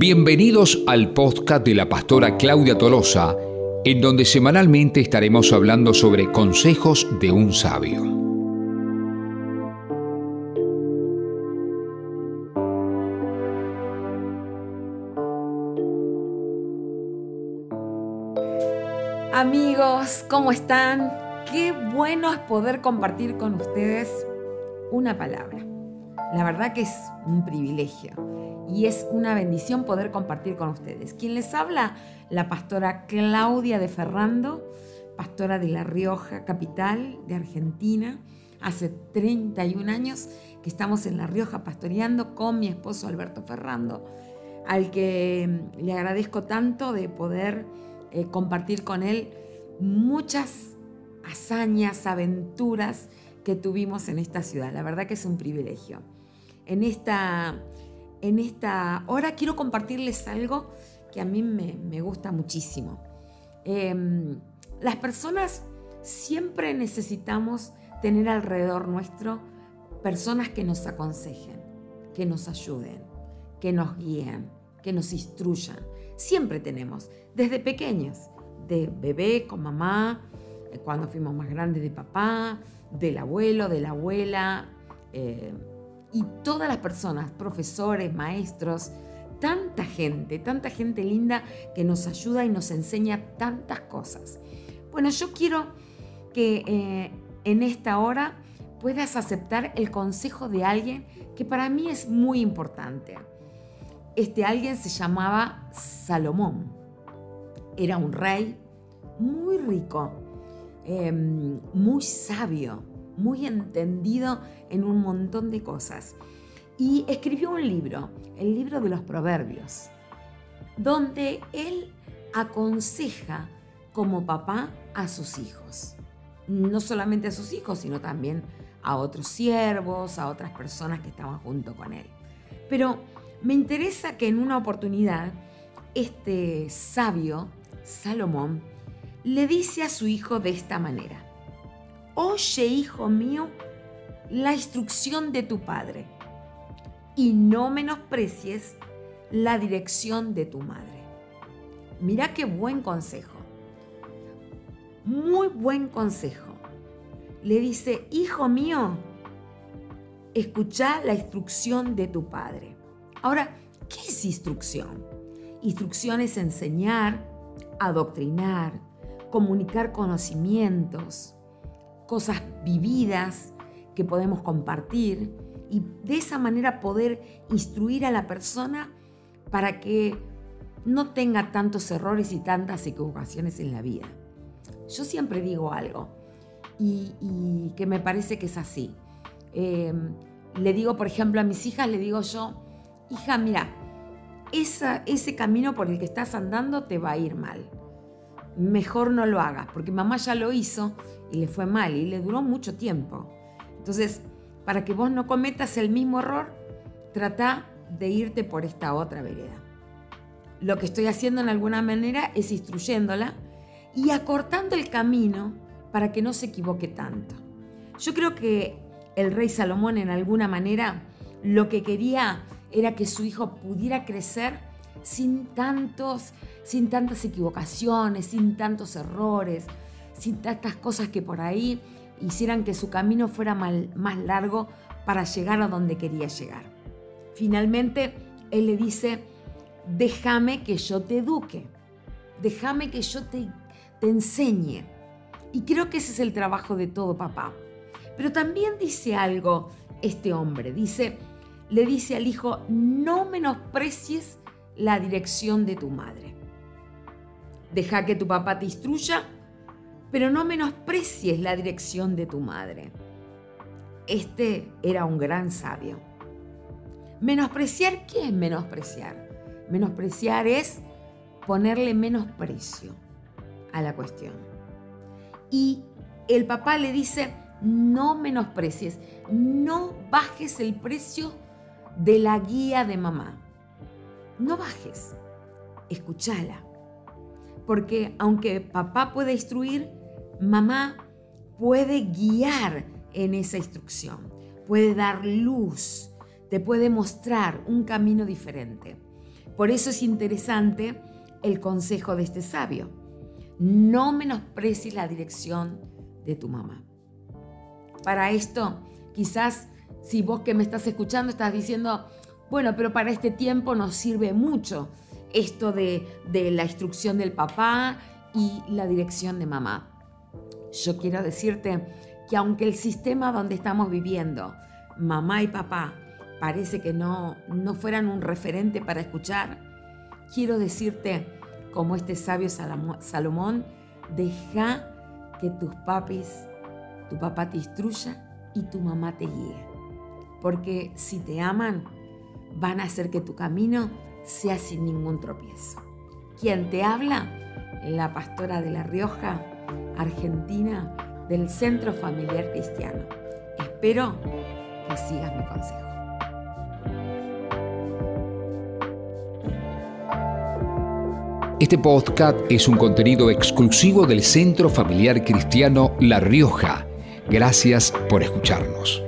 Bienvenidos al podcast de la pastora Claudia Tolosa, en donde semanalmente estaremos hablando sobre consejos de un sabio. Amigos, ¿cómo están? Qué bueno es poder compartir con ustedes una palabra. La verdad que es un privilegio y es una bendición poder compartir con ustedes. Quien les habla, la pastora Claudia de Ferrando, pastora de La Rioja, capital de Argentina. Hace 31 años que estamos en La Rioja pastoreando con mi esposo Alberto Ferrando, al que le agradezco tanto de poder eh, compartir con él muchas hazañas, aventuras que tuvimos en esta ciudad. La verdad que es un privilegio. En esta en esta hora quiero compartirles algo que a mí me, gusta muchísimo. Em, las personas siempre necesitamos tener alrededor nuestro personas que nos aconsejen, que nos ayuden, que nos guíen, que nos instruyan. Siempre tenemos, desde pequeños, de bebé con mamá, eh, cuando fuimos más grandes de papá, del abuelo, de la abuela. Eh, y todas las personas, profesores, maestros, tanta gente, tanta gente linda que nos ayuda y nos enseña tantas cosas. Bueno, yo quiero que eh, en esta hora puedas aceptar el consejo de alguien que para mí es muy importante. Este alguien se llamaba Salomón. Era un rey muy rico, em, muy sabio, muy entendido en un montón de cosas. Y escribió un libro, el libro de los proverbios, donde él aconseja como papá a sus hijos. No solamente a sus hijos, sino también a otros siervos, a otras personas que estaban junto con él. Pero me interesa que en una oportunidad este sabio, Salomón, le dice a su hijo de esta manera, Oye, hijo mío, la instrucción de tu padre y no menosprecies la dirección de tu madre. Mira qué buen consejo. Muy buen consejo. Le dice, hijo mío, escucha la instrucción de tu padre. Ahora, ¿qué es instrucción? Instrucción es enseñar, adoctrinar, comunicar conocimientos, cosas vividas que podemos compartir y de esa manera poder instruir a la persona para que no tenga tantos errores y tantas equivocaciones en la vida. Yo siempre digo algo y, que me parece que es así. Em, le digo, por ejemplo, a mis hijas, le digo yo, hija, mira, ese camino por el que estás andando te va a ir mal. Mejor no lo hagas, porque mamá ya lo hizo y le fue mal y le duró mucho tiempo. Entonces, para que vos no cometas el mismo error, trata de irte por esta otra vereda. Lo que estoy haciendo en alguna manera es instruyéndola y acortando el camino para que no se equivoque tanto. Yo creo que el rey Salomón en alguna manera lo que quería era que su hijo pudiera crecer sin tantos, sin tantas equivocaciones, sin tantos errores, sin tantas cosas que por ahí hicieran que su camino fuera más largo para llegar a donde quería llegar. Finalmente, él le dice, déjame que yo te eduque, déjame que yo te, te enseñe. Y creo que ese es el trabajo de todo papá. Pero también dice algo este hombre, dice, le dice al hijo, no menosprecies la dirección de tu madre. Deja que tu papá te instruya pero no menosprecies la dirección de tu madre. Este era un gran sabio. ¿Menospreciar qué es menospreciar? Menospreciar es ponerle menosprecio a la cuestión. Y el papá le dice, no menosprecies, no bajes el precio de la guía de mamá. No bajes, escúchala. Porque aunque papá puede instruir, mamá puede guiar en esa instrucción, puede dar luz, te puede mostrar un camino diferente. Por eso es interesante el consejo de este sabio. No menosprecies la dirección de tu mamá. Para esto, quizás si vos que me estás escuchando estás diciendo, bueno, pero para este tiempo nos sirve mucho esto de, la instrucción del papá y la dirección de mamá. Yo quiero decirte que aunque el sistema donde estamos viviendo, mamá y papá, parece que no, no fueran un referente para escuchar, quiero decirte, como este sabio Salomón, deja que tus papis, tu papá te instruya y tu mamá te guíe. Porque si te aman, van a hacer que tu camino sea sin ningún tropiezo. ¿Quién te habla? La pastora de La Rioja, Argentina, del Centro Familiar Cristiano. Espero que sigas mi consejo. Este podcast es un contenido exclusivo del Centro Familiar Cristiano La Rioja. Gracias por escucharnos.